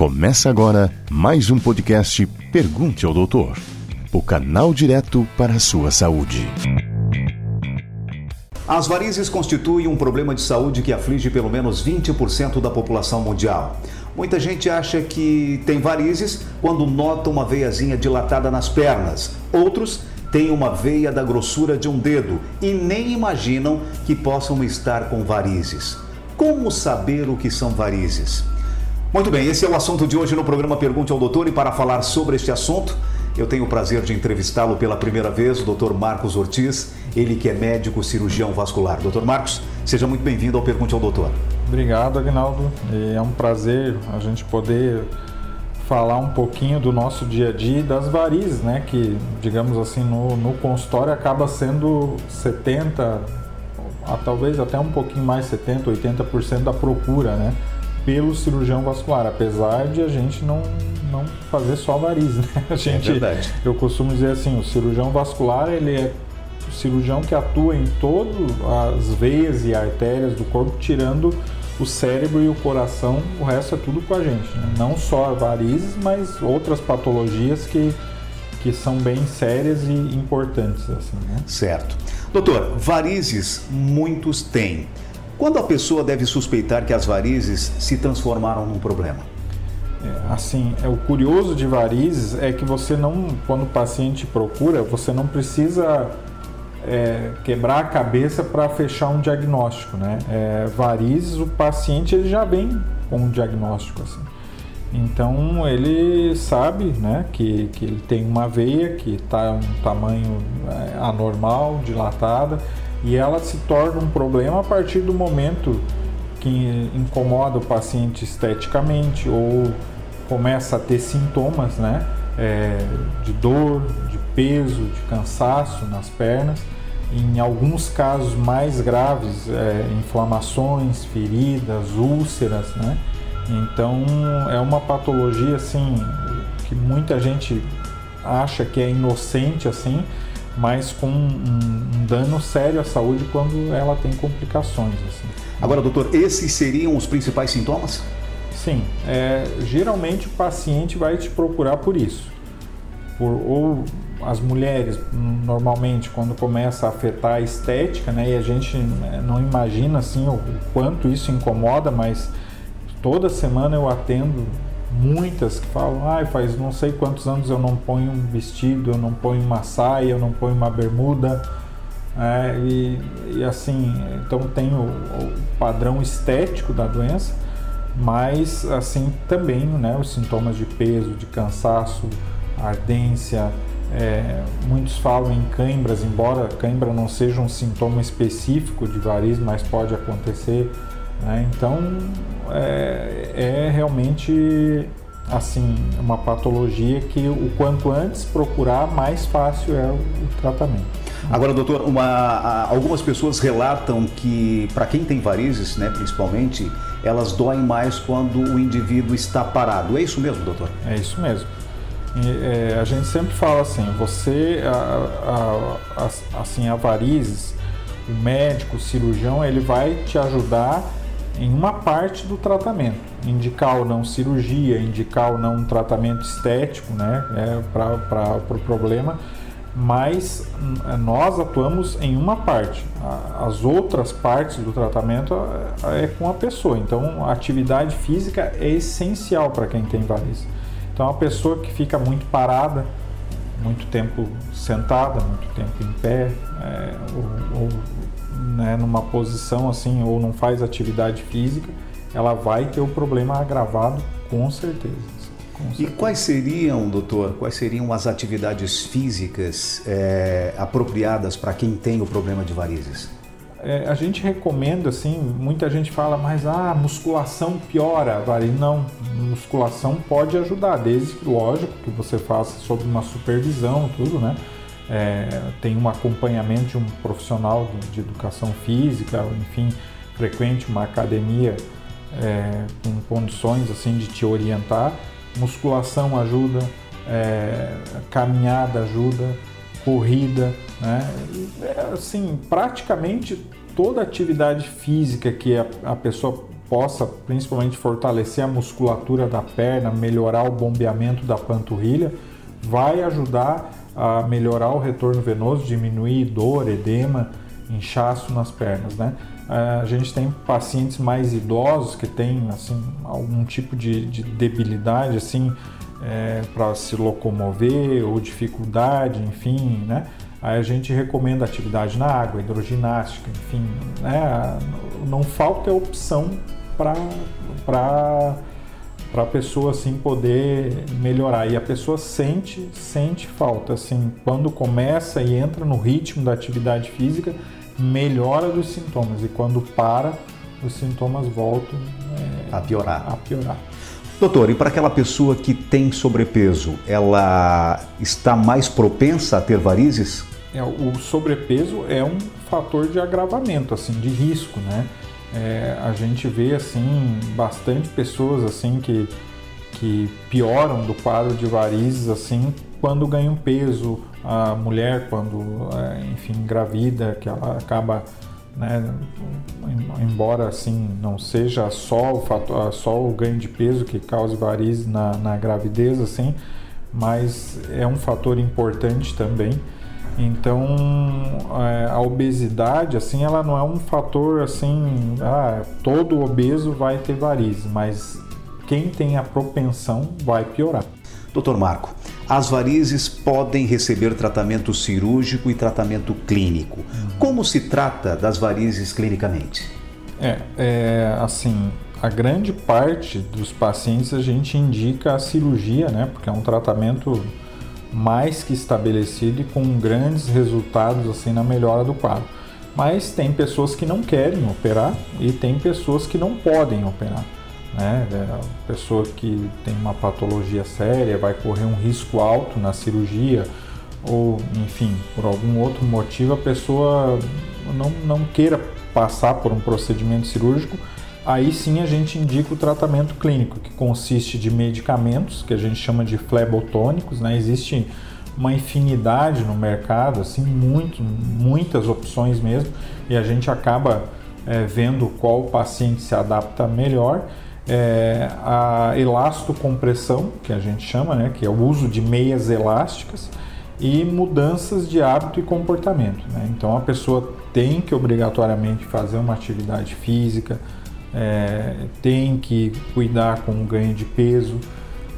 Começa agora mais um podcast Pergunte ao Doutor, o canal direto para a sua saúde. As varizes constituem um problema de saúde que aflige pelo menos 20% da população mundial. Muita gente acha que tem varizes quando nota uma veiazinha dilatada nas pernas. Outros têm uma veia da grossura de um dedo e nem imaginam que possam estar com varizes. Como saber o que são varizes? Muito bem, esse é o assunto de hoje no programa Pergunte ao Doutor e para falar sobre este assunto, eu tenho o prazer de entrevistá-lo pela primeira vez, o Dr. Marcos Ortiz, ele que é médico cirurgião vascular. Dr. Marcos, seja muito bem-vindo ao Pergunte ao Doutor. Obrigado, Agnaldo. É um prazer a gente poder falar um pouquinho do nosso dia a dia e das varizes, né? Que, digamos assim, no, no consultório acaba sendo 70, talvez até um pouquinho mais, 70, 80% da procura, né? Pelo cirurgião vascular, apesar de a gente não, não fazer só varizes, né? A é gente, é verdade. Eu costumo dizer assim, o cirurgião vascular, ele é o cirurgião que atua em todas as veias e artérias do corpo, tirando o cérebro e o coração, o resto é tudo com a gente. Né? Não só varizes, mas outras patologias que, que são bem sérias e importantes. Assim, né? Certo. Doutor, varizes muitos têm. Quando a pessoa deve suspeitar que as varizes se transformaram num problema? É, assim, é, o curioso de varizes é que você não, quando o paciente procura, você não precisa é, quebrar a cabeça para fechar um diagnóstico, né? É, varizes, o paciente ele já vem com um diagnóstico assim. Então ele sabe, né, que, que ele tem uma veia que está um tamanho é, anormal, dilatada e ela se torna um problema a partir do momento que incomoda o paciente esteticamente ou começa a ter sintomas né, é, de dor, de peso, de cansaço nas pernas. Em alguns casos mais graves, é, inflamações, feridas, úlceras, né? Então é uma patologia assim que muita gente acha que é inocente assim, mas com um, um, dano sério à saúde quando ela tem complicações. Assim. Agora, doutor, esses seriam os principais sintomas? Sim, é, geralmente o paciente vai te procurar por isso. Por, ou as mulheres, normalmente, quando começa a afetar a estética, né, e a gente né, não imagina assim o, o quanto isso incomoda, mas toda semana eu atendo muitas que falam, ah, faz não sei quantos anos eu não ponho um vestido, eu não ponho uma saia, eu não ponho uma bermuda. É, e, e, assim, então tem o, o, padrão estético da doença, mas assim também né, os sintomas de peso, de cansaço, ardência, é, muitos falam em cãibras, embora cãibra não seja um sintoma específico de variz, mas pode acontecer. Né? Então é, é realmente assim uma patologia que o quanto antes procurar mais fácil é o, tratamento. Agora, doutor, uma, algumas pessoas relatam que para quem tem varizes, né, principalmente, elas doem mais quando o indivíduo está parado. É isso mesmo, doutor? É isso mesmo. E, é, a gente sempre fala assim, você, a, a, a, assim, a varizes, o médico, o cirurgião, ele vai te ajudar em uma parte do tratamento, indicar ou não cirurgia, indicar ou não um tratamento estético né, é, para o pro problema, mas hum, nós atuamos em uma parte. As outras partes do tratamento é, é com a pessoa. Então, a atividade física é essencial para quem tem varizes. Então, a pessoa que fica muito parada, muito tempo sentada, muito tempo em pé, é, ou, ou né, numa posição assim ou não faz atividade física, ela vai ter o problema agravado com certeza. Com certeza. E quais seriam, doutor, quais seriam as atividades físicas é, apropriadas para quem tem o problema de varizes? É, a gente recomenda, assim, muita gente fala, mas a ah, musculação piora varizes. Não, musculação pode ajudar, desde que, lógico, que você faça sob uma supervisão, tudo, né? é, tem um acompanhamento de um profissional de educação física, enfim, frequente uma academia é, com condições assim de te orientar. Musculação ajuda, é, caminhada ajuda, corrida, né? É, assim, praticamente toda atividade física que a, a pessoa possa principalmente fortalecer a musculatura da perna, melhorar o bombeamento da panturrilha, vai ajudar a melhorar o retorno venoso, diminuir dor, edema, inchaço nas pernas, né? A gente tem pacientes mais idosos que têm assim algum tipo de, de debilidade assim é, para se locomover ou dificuldade, enfim, né? Aí a gente recomenda atividade na água, hidroginástica, enfim, né? Não falta opção para para a pessoa assim poder melhorar. E a pessoa sente sente falta assim. Quando começa e entra no ritmo da atividade física melhora dos sintomas. E quando para os sintomas voltam é, a piorar. a piorar doutor e para aquela pessoa que tem sobrepeso ela está mais propensa a ter varizes? É, o sobrepeso é um fator de agravamento assim de risco né? É, a gente vê assim bastante pessoas assim que, que pioram do quadro de varizes assim quando ganham peso. A mulher quando é, enfim engravida que ela acaba né, embora assim não seja só o fator, só o ganho de peso que cause varizes na, na gravidez assim mas é um fator importante também então, é, a obesidade, assim, ela não é um fator assim, ah, todo obeso vai ter varizes, mas quem tem a propensão vai piorar. Doutor Marco, as varizes podem receber tratamento cirúrgico e tratamento clínico. Como se trata das varizes clinicamente? É, é, assim, a grande parte dos pacientes a gente indica a cirurgia, né? Porque é um tratamento mais que estabelecido e com grandes resultados assim na melhora do quadro. Mas tem pessoas que não querem operar e tem pessoas que não podem operar. Né? É, a pessoa que tem uma patologia séria vai correr um risco alto na cirurgia ou, enfim, por algum outro motivo a pessoa não, não queira passar por um procedimento cirúrgico aí sim a gente indica o tratamento clínico, que consiste de medicamentos, que a gente chama de flebotônicos, né? Existe uma infinidade no mercado, assim, muito, muitas opções mesmo, e a gente acaba é, vendo qual paciente se adapta melhor. É, a elastocompressão, que a gente chama, né, que é o uso de meias elásticas, e mudanças de hábito e comportamento. Né? Então a pessoa tem que obrigatoriamente fazer uma atividade física, é, tem que cuidar com o ganho de peso,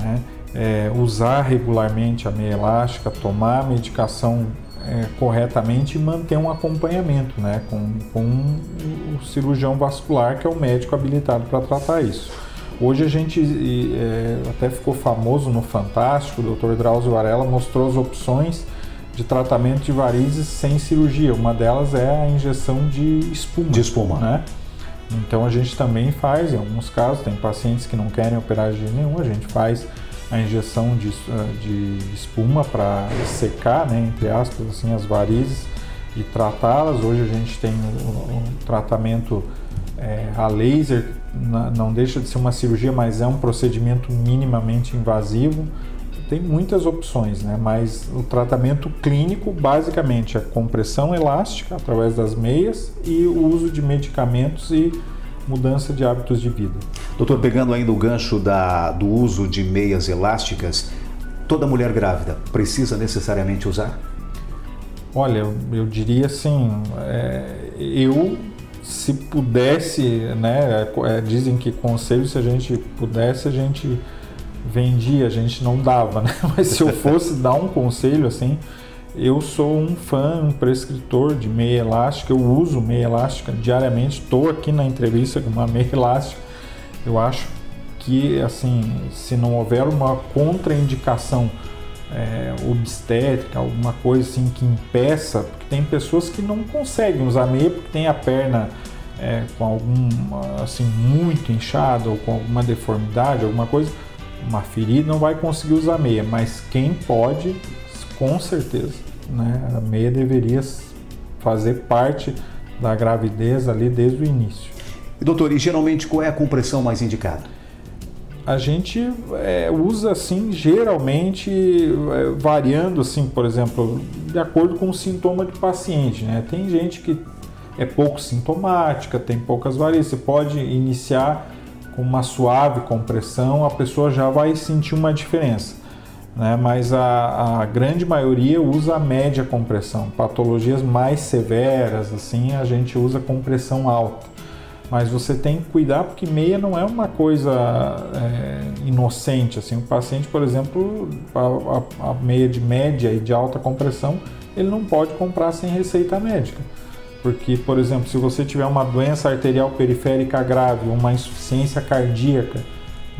né? é, usar regularmente a meia elástica, tomar medicação é, corretamente e manter um acompanhamento né? com, com o cirurgião vascular, que é o médico habilitado para tratar isso. Hoje a gente é, até ficou famoso no Fantástico, o Dr. Drauzio Varela mostrou as opções de tratamento de varizes sem cirurgia. Uma delas é a injeção de espuma. De espuma. Né? Então a gente também faz, em alguns casos, tem pacientes que não querem operar de nenhum, a gente faz a injeção de, ah, de espuma para secar, né, entre aspas, assim, as varizes e tratá-las. Hoje a gente tem um, um tratamento é, a laser, não deixa de ser uma cirurgia, mas é um procedimento minimamente invasivo. Tem muitas opções, né? mas o tratamento clínico basicamente é compressão elástica através das meias e o uso de medicamentos e mudança de hábitos de vida. Doutor, pegando ainda o gancho da, do uso de meias elásticas, toda mulher grávida precisa necessariamente usar? Olha, eu, eu diria assim, é, eu se pudesse, né, é, dizem que conselho se a gente pudesse a gente vendia, a gente não dava, né? Mas se eu fosse dar um conselho assim, eu sou um fã, um prescritor de meia elástica, eu uso meia elástica diariamente, estou aqui na entrevista com uma meia elástica. Eu acho que, assim, se não houver uma contraindicação é, obstétrica, alguma coisa assim que impeça, porque tem pessoas que não conseguem usar meia porque tem a perna é, com algum, assim, muito inchada ou com alguma deformidade, alguma coisa uma ferida, não vai conseguir usar meia, mas quem pode, com certeza, né? A meia deveria fazer parte da gravidez ali desde o início. E doutor, e geralmente qual é a compressão mais indicada? A gente é, usa assim, geralmente é, variando assim, por exemplo, de acordo com o sintoma do paciente. Né? Tem gente que é pouco sintomática, tem poucas varizes. Você pode iniciar com uma suave compressão, a pessoa já vai sentir uma diferença. Né? Mas a, a grande maioria usa a média compressão. Patologias mais severas, assim, a gente usa compressão alta. Mas você tem que cuidar porque meia não é uma coisa é, inocente. Assim, o paciente, por exemplo, a, a, a meia de média e de alta compressão, ele não pode comprar sem receita médica. Porque, por exemplo, se você tiver uma doença arterial periférica grave, uma insuficiência cardíaca,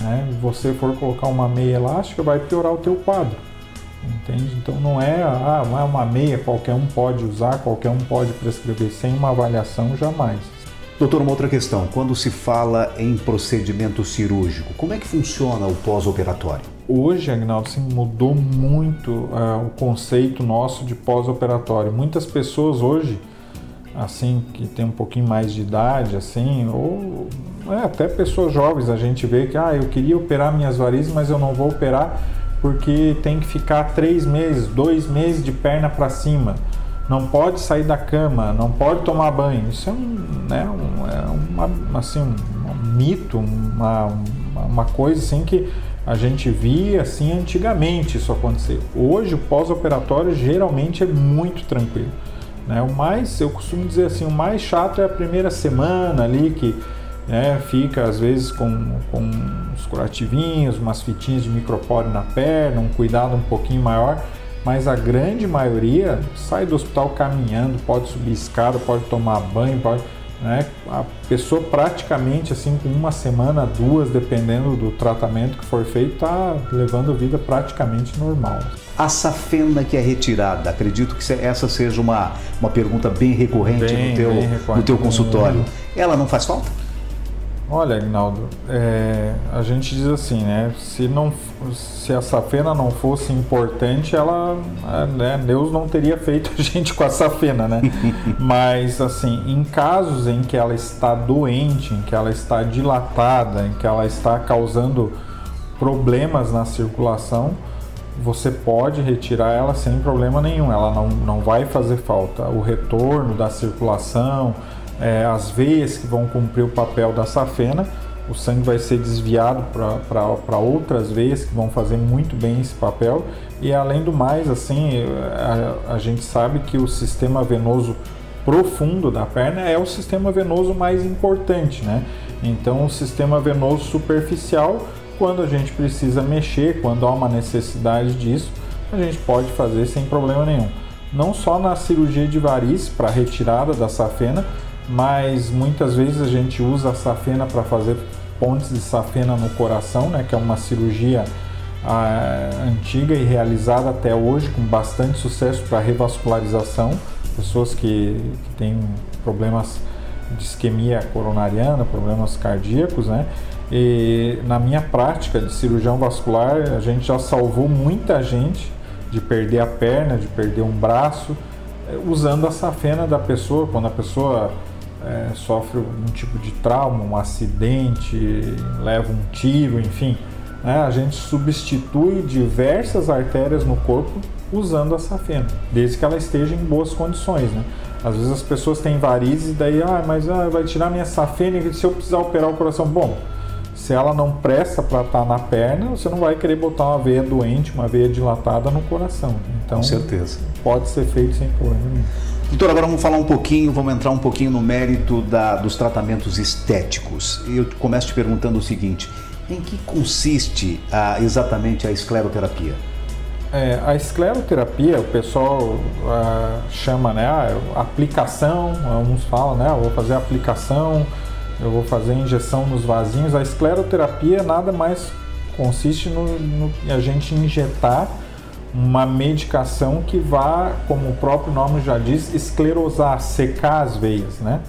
né, você for colocar uma meia elástica, vai piorar o teu quadro. Entende? Então não é, ah, é uma meia, qualquer um pode usar, qualquer um pode prescrever sem uma avaliação, jamais. Doutor, uma outra questão. Quando se fala em procedimento cirúrgico, como é que funciona o pós-operatório? Hoje, Agnaldo, assim, mudou muito uh, o conceito nosso de pós-operatório. Muitas pessoas hoje assim que tem um pouquinho mais de idade, assim, ou é, até pessoas jovens, a gente vê que ah, eu queria operar minhas varizes, mas eu não vou operar porque tem que ficar três meses, dois meses de perna para cima, não pode sair da cama, não pode tomar banho. Isso é um, né, um, é uma, assim, um, mito, uma, uma coisa assim que a gente via assim antigamente isso acontecer. Hoje o pós-operatório geralmente é muito tranquilo. Né? O mais, eu costumo dizer assim, o mais chato é a primeira semana ali que né, fica às vezes com, com uns curativinhos, umas fitinhas de micropólio na perna, um cuidado um pouquinho maior, mas a grande maioria sai do hospital caminhando, pode subir escada, pode tomar banho, pode, né, a pessoa praticamente assim com uma semana, duas, dependendo do tratamento que for feito, está levando a vida praticamente normal a safena que é retirada? Acredito que essa seja uma, uma pergunta bem recorrente, bem, no, teu, recorrente. no teu consultório. Ela não faz falta? Olha, Agnaldo, é, a gente diz assim, né? Se, não, se a safena não fosse importante, ela, é, né, Deus não teria feito a gente com a safena, né? Mas, assim, em casos em que ela está doente, em que ela está dilatada, em que ela está causando problemas na circulação, você pode retirar ela sem problema nenhum, ela não, não vai fazer falta. O retorno da circulação, é, as veias que vão cumprir o papel da safena, o sangue vai ser desviado para outras veias que vão fazer muito bem esse papel. E além do mais, assim, a, a gente sabe que o sistema venoso profundo da perna é o sistema venoso mais importante, né? Então, o sistema venoso superficial quando a gente precisa mexer, quando há uma necessidade disso, a gente pode fazer sem problema nenhum. Não só na cirurgia de variz para retirada da safena, mas muitas vezes a gente usa a safena para fazer pontes de safena no coração, né, que é uma cirurgia ah, antiga e realizada até hoje com bastante sucesso para revascularização, pessoas que, que têm problemas de isquemia coronariana, problemas cardíacos, né? E na minha prática de cirurgião vascular, a gente já salvou muita gente de perder a perna, de perder um braço, eh, usando a safena da pessoa, quando a pessoa é, sofre um tipo de trauma, um acidente, leva um tiro, enfim. Né? A gente substitui diversas artérias no corpo usando a safena, desde que ela esteja em boas condições. Né? Às vezes as pessoas têm varizes e daí, ah, mas ah, vai tirar minha safena e se eu precisar operar o coração, bom, se ela não presta para estar tá na perna, você não vai querer botar uma veia doente, uma veia dilatada no coração. Então, Com certeza. Pode ser feito sem problema nenhum. Doutor, agora vamos falar um pouquinho, vamos entrar um pouquinho no mérito da, dos tratamentos estéticos. Eu começo te perguntando o seguinte: em que consiste a, exatamente a escleroterapia? É, a escleroterapia, o pessoal ah, chama, né, ah, aplicação, alguns falam, né, ah, vou fazer aplicação eu vou fazer injeção nos vasinhos. A escleroterapia nada mais consiste no, no a gente injetar uma medicação que vá, como o próprio nome já diz, esclerosar, secar as veias, né?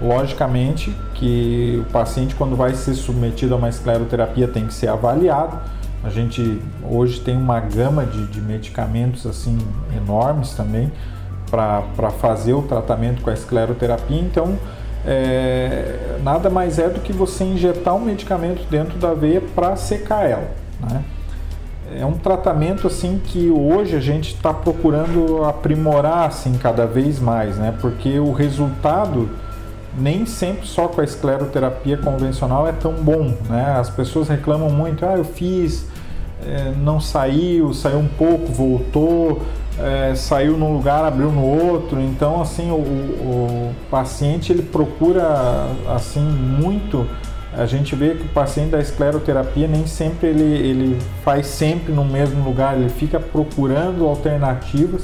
Logicamente que o paciente quando vai ser submetido a uma escleroterapia tem que ser avaliado. A gente hoje tem uma gama de, de medicamentos assim enormes também para fazer o tratamento com a escleroterapia. Então é, nada mais é do que você injetar um medicamento dentro da veia para secar ela. Né? É um tratamento assim que hoje a gente está procurando aprimorar assim cada vez mais, né? Porque o resultado nem sempre só com a escleroterapia convencional é tão bom, né? As pessoas reclamam muito, ah, eu fiz, é, não saiu, saiu um pouco, voltou, é, saiu num lugar, abriu no outro. Então, assim, o, o, paciente ele procura assim muito. A gente vê que o paciente da escleroterapia nem sempre ele, ele faz sempre no mesmo lugar, ele fica procurando alternativas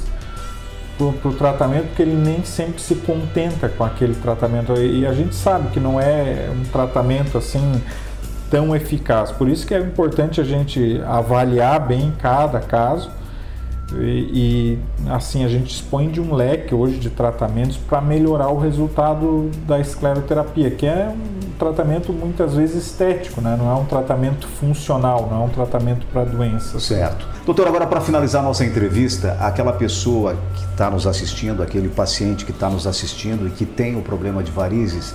para o tratamento, porque ele nem sempre se contenta com aquele tratamento. E a gente sabe que não é um tratamento assim tão eficaz. Por isso que é importante a gente avaliar bem cada caso e, e, assim a gente dispõe de um leque hoje de tratamentos para melhorar o resultado da escleroterapia, que é um tratamento muitas vezes estético, né? não é um tratamento funcional, não é um tratamento para doenças. Certo. Doutor, agora para finalizar nossa entrevista, aquela pessoa que está nos assistindo, aquele paciente que está nos assistindo e que tem o problema de varizes,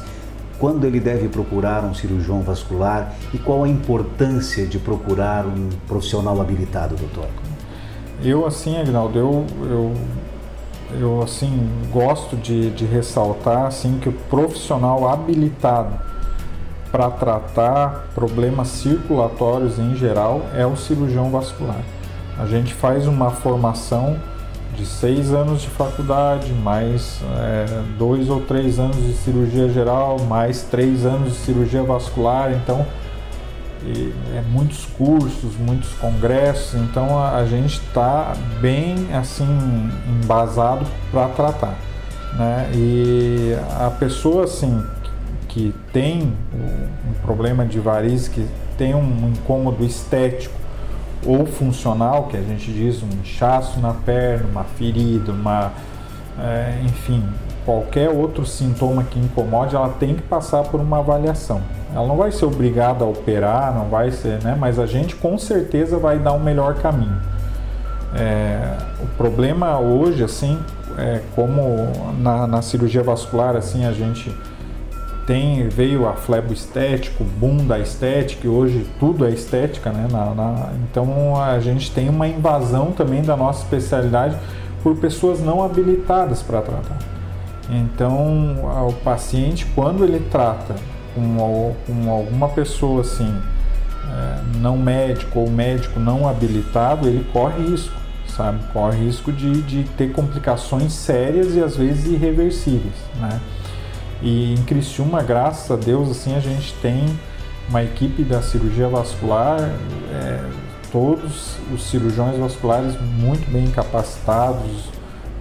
quando ele deve procurar um cirurgião vascular e qual a importância de procurar um profissional habilitado, doutor? Eu, assim, Agnaldo, eu, eu, eu assim, gosto de, de ressaltar assim, que o profissional habilitado para tratar problemas circulatórios em geral é o cirurgião vascular. A gente faz uma formação de seis anos de faculdade, mais é, dois ou três anos de cirurgia geral, mais três anos de cirurgia vascular. Então, e, é, muitos cursos, muitos congressos, então a, a gente está bem assim embasado para tratar. Né? E a pessoa assim que tem um problema de varizes, que tem um incômodo estético ou funcional, que a gente diz um inchaço na perna, uma ferida, uma, é, enfim, qualquer outro sintoma que incomode, ela tem que passar por uma avaliação. Ela não vai ser obrigada a operar, não vai ser, né? Mas a gente com certeza vai dar um melhor caminho. É, o problema hoje, assim, é como na, na, cirurgia vascular, assim, a gente tem veio a flebo estético, boom da estética, e hoje tudo é estética, né? Na, na, então a gente tem uma invasão também da nossa especialidade por pessoas não habilitadas para tratar. Então o paciente, quando ele trata com, com alguma pessoa assim, é, não médico ou médico não habilitado, ele corre risco, sabe? Corre risco de, de ter complicações sérias e às vezes irreversíveis, né? E em Criciúma, graças a Deus, assim, a gente tem uma equipe da cirurgia vascular, é, todos os cirurgiões vasculares muito bem capacitados,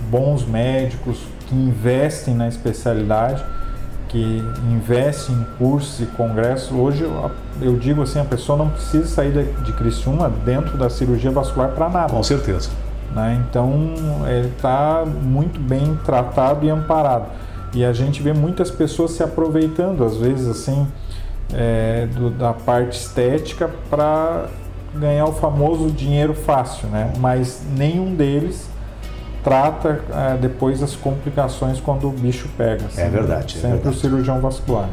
bons médicos que investem na especialidade que investe em cursos e congressos, hoje eu, eu, digo assim, a pessoa não precisa sair de, de Criciúma dentro da cirurgia vascular para nada. Com certeza. Né? Então, ele está muito bem tratado e amparado. E a gente vê muitas pessoas se aproveitando, às vezes, assim, é, do, da parte estética para ganhar o famoso dinheiro fácil, né? Mas nenhum deles trata é, depois as complicações quando o bicho pega. Assim, é verdade. Sempre é verdade. o cirurgião vascular.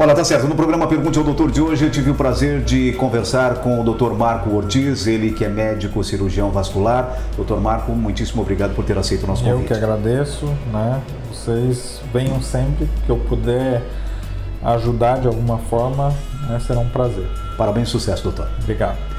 Olha, tá certo. No programa Pergunte ao Doutor de hoje, eu tive o prazer de conversar com o Dr. Marco Ortiz, ele que é médico cirurgião vascular. Doutor Marco, muitíssimo obrigado por ter aceito o nosso convite. Eu que agradeço, né? Vocês venham sempre que eu puder ajudar de alguma forma, né? será um prazer. Parabéns, sucesso, doutor. Obrigado.